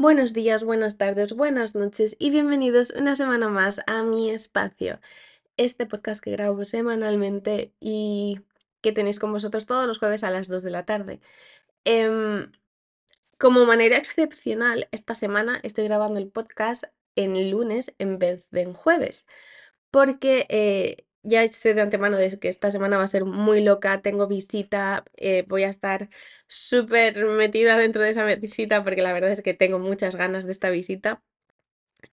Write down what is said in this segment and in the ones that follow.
Buenos días, buenas tardes, buenas noches y bienvenidos una semana más a mi espacio. Este podcast que grabo semanalmente y que tenéis con vosotros todos los jueves a las 2 de la tarde. Em, como manera excepcional, esta semana estoy grabando el podcast en lunes en vez de en jueves, porque eh, ya sé de antemano de que esta semana va a ser muy loca, tengo visita, eh, voy a estar súper metida dentro de esa visita porque la verdad es que tengo muchas ganas de esta visita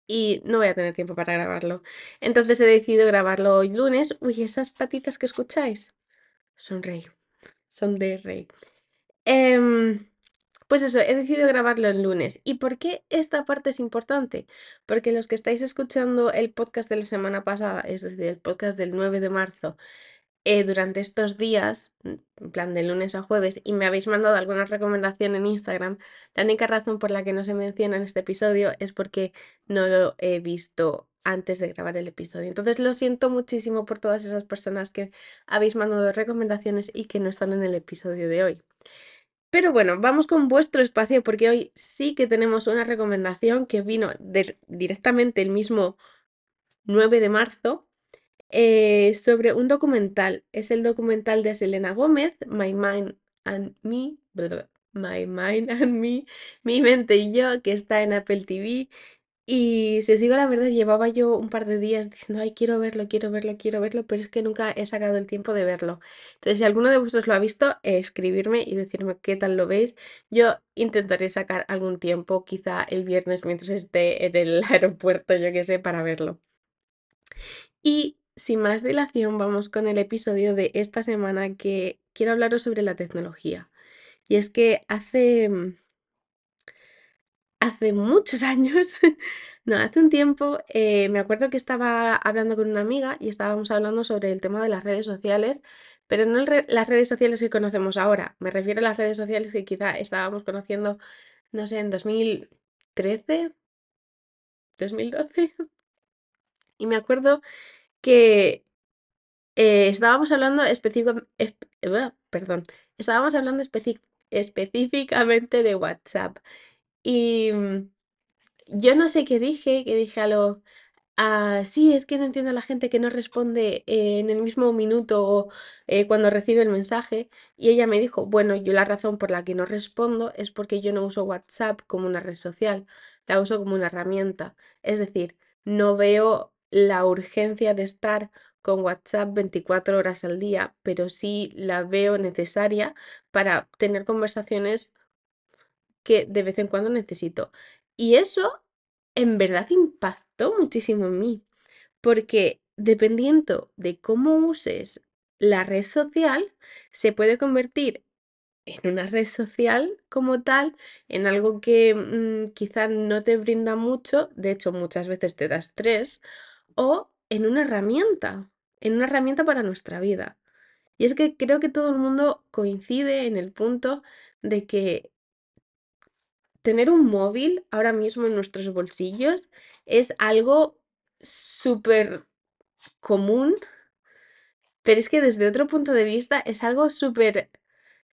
y no voy a tener tiempo para grabarlo. Entonces he decidido grabarlo hoy lunes. Uy, esas patitas que escucháis son rey, son de rey. Em, pues eso, he decidido grabarlo el lunes. ¿Y por qué esta parte es importante? Porque los que estáis escuchando el podcast de la semana pasada, es decir, el podcast del 9 de marzo, eh, durante estos días, en plan de lunes a jueves, y me habéis mandado alguna recomendación en Instagram, la única razón por la que no se menciona en este episodio es porque no lo he visto antes de grabar el episodio. Entonces lo siento muchísimo por todas esas personas que habéis mandado recomendaciones y que no están en el episodio de hoy. Pero bueno, vamos con vuestro espacio porque hoy sí que tenemos una recomendación que vino directamente el mismo 9 de marzo eh, sobre un documental. Es el documental de Selena Gómez, My Mind and Me, My Mind and Me, Mi mente y yo, que está en Apple TV y si os digo la verdad, llevaba yo un par de días diciendo, ay, quiero verlo, quiero verlo, quiero verlo, pero es que nunca he sacado el tiempo de verlo. Entonces, si alguno de vosotros lo ha visto, escribirme y decirme qué tal lo veis. Yo intentaré sacar algún tiempo, quizá el viernes mientras esté en el aeropuerto, yo qué sé, para verlo. Y sin más dilación, vamos con el episodio de esta semana que quiero hablaros sobre la tecnología. Y es que hace hace muchos años, no, hace un tiempo, eh, me acuerdo que estaba hablando con una amiga y estábamos hablando sobre el tema de las redes sociales, pero no las redes sociales que conocemos ahora, me refiero a las redes sociales que quizá estábamos conociendo, no sé, en 2013, 2012. Y me acuerdo que eh, estábamos hablando específicamente, perdón, estábamos hablando específicamente de WhatsApp. Y mm, yo no sé qué dije, que dije a lo, ah, sí, es que no entiendo a la gente que no responde en el mismo minuto o eh, cuando recibe el mensaje. Y ella me dijo, bueno, yo la razón por la que no respondo es porque yo no uso WhatsApp como una red social, la uso como una herramienta. Es decir, no veo la urgencia de estar con WhatsApp 24 horas al día, pero sí la veo necesaria para tener conversaciones que de vez en cuando necesito. Y eso en verdad impactó muchísimo en mí, porque dependiendo de cómo uses la red social, se puede convertir en una red social como tal, en algo que mm, quizá no te brinda mucho, de hecho muchas veces te da estrés, o en una herramienta, en una herramienta para nuestra vida. Y es que creo que todo el mundo coincide en el punto de que tener un móvil ahora mismo en nuestros bolsillos es algo súper común, pero es que desde otro punto de vista es algo súper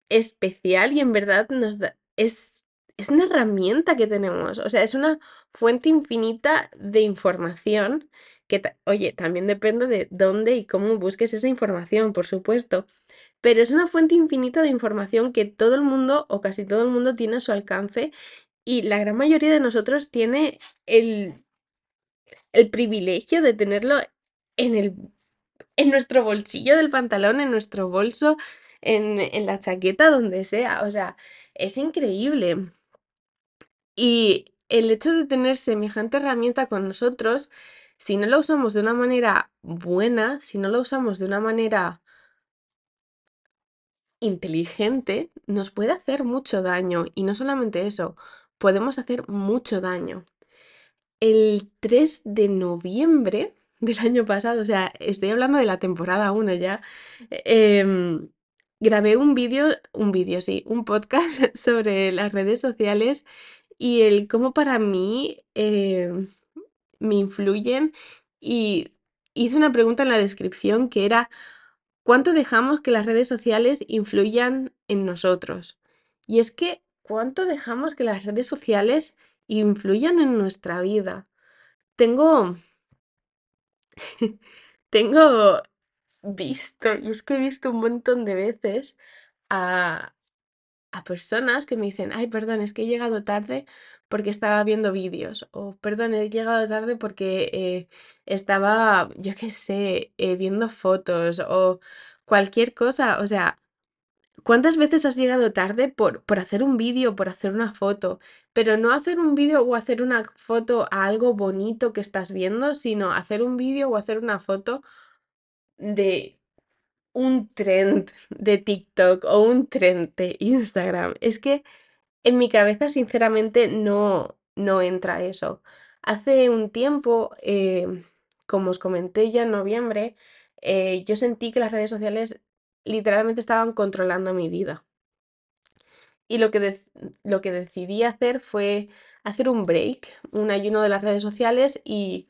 especial y en verdad nos da, es, es una herramienta que tenemos, o sea, es una fuente infinita de información que, oye, también depende de dónde y cómo busques esa información, por supuesto, pero es una fuente infinita de información que todo el mundo o casi todo el mundo tiene a su alcance y la gran mayoría de nosotros tiene el, el privilegio de tenerlo en, el, en nuestro bolsillo del pantalón, en nuestro bolso, en, en la chaqueta, donde sea. O sea, es increíble. Y el hecho de tener semejante herramienta con nosotros, si no la usamos de una manera buena, si no la usamos de una manera inteligente, nos puede hacer mucho daño. Y no solamente eso, podemos hacer mucho daño. El 3 de noviembre del año pasado, o sea, estoy hablando de la temporada 1 ya, em, grabé un vídeo, un vídeo, sí, un podcast sobre las redes sociales y el cómo para mí em, me influyen y hice una pregunta en la descripción que era ¿cuánto dejamos que las redes sociales influyan en nosotros? Y es que ¿cuánto dejamos que las redes sociales influyan en nuestra vida. Tengo, tengo visto, y es que he visto un montón de veces a, a personas que me dicen, ay, perdón, es que he llegado tarde porque estaba viendo vídeos, o perdón, he llegado tarde porque eh, estaba, yo qué sé, eh, viendo fotos o cualquier cosa. O sea, ¿cuántas veces has llegado tarde por, por hacer un vídeo, por hacer una foto? Pero no hacer un vídeo o hacer una foto a algo bonito que estás viendo, sino hacer un vídeo o hacer una foto de un trend de TikTok o un trend de Instagram. Es que en mi cabeza, sinceramente, no, no entra eso. Hace un tiempo, em, como os comenté ya en noviembre, eh, yo sentí que las redes sociales literalmente estaban controlando mi vida. Y lo que, lo que decidí hacer fue hacer un break, un ayuno de las redes sociales y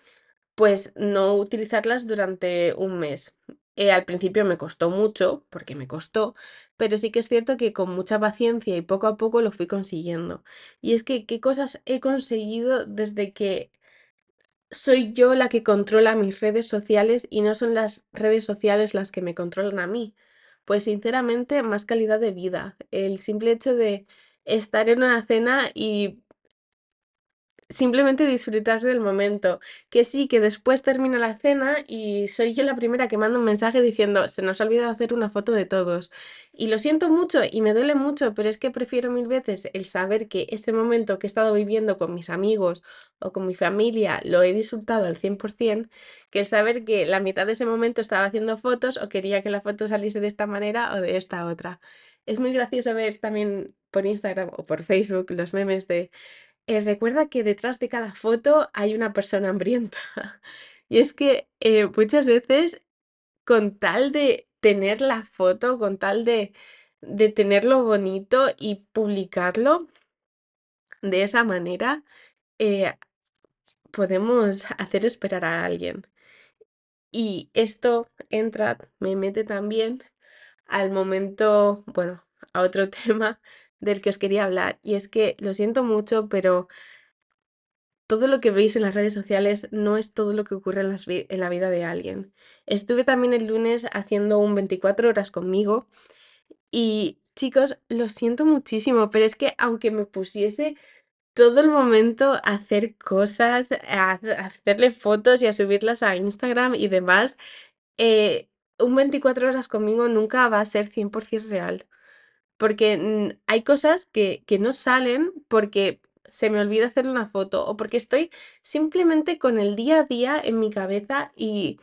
pues no utilizarlas durante un mes. Eh, al principio me costó mucho, porque me costó, pero sí que es cierto que con mucha paciencia y poco a poco lo fui consiguiendo. Y es que, ¿qué cosas he conseguido desde que soy yo la que controla mis redes sociales y no son las redes sociales las que me controlan a mí? Pues sinceramente, más calidad de vida. El simple hecho de estar en una cena y Simplemente disfrutar del momento. Que sí, que después termina la cena y soy yo la primera que manda un mensaje diciendo, se nos ha olvidado hacer una foto de todos. Y lo siento mucho y me duele mucho, pero es que prefiero mil veces el saber que ese momento que he estado viviendo con mis amigos o con mi familia lo he disfrutado al 100%, que el saber que la mitad de ese momento estaba haciendo fotos o quería que la foto saliese de esta manera o de esta otra. Es muy gracioso ver también por Instagram o por Facebook los memes de eh, recuerda que detrás de cada foto hay una persona hambrienta. Y es que eh, muchas veces con tal de tener la foto, con tal de, de tenerlo bonito y publicarlo de esa manera, eh, podemos hacer esperar a alguien. Y esto entra, me mete también al momento, bueno, a otro tema del que os quería hablar. Y es que lo siento mucho, pero todo lo que veis en las redes sociales no es todo lo que ocurre en, la vida de alguien. Estuve también el lunes haciendo un 24 horas conmigo y chicos, lo siento muchísimo, pero es que aunque me pusiese todo el momento a hacer cosas, a, a hacerle fotos y a subirlas a Instagram y demás, eh, un 24 horas conmigo nunca va a ser 100% real. Porque mm, hay cosas que, que no salen porque se me olvida hacer una foto o porque estoy simplemente con el día a día en mi cabeza y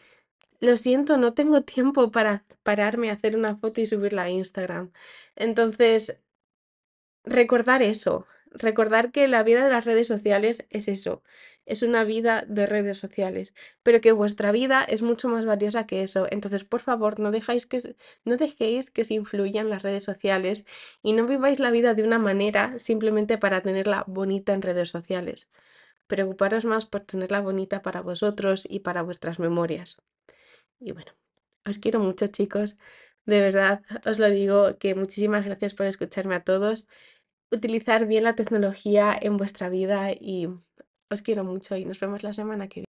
lo siento, no tengo tiempo para pararme a hacer una foto y subirla a Instagram. Entonces, Recordar eso, recordar que la vida de las redes sociales es eso, es una vida de redes sociales, pero que vuestra vida es mucho más valiosa que eso. Entonces, por favor, no que, no dejéis que se influyan las redes sociales y no viváis la vida de una manera simplemente para tenerla bonita en redes sociales. Preocuparos más por tenerla bonita para vosotros y para vuestras memorias. Y bueno, os quiero mucho, chicos. De verdad, os lo digo que muchísimas gracias por escucharme a todos utilizar bien la tecnología en vuestra vida y os quiero mucho y nos vemos la semana que viene.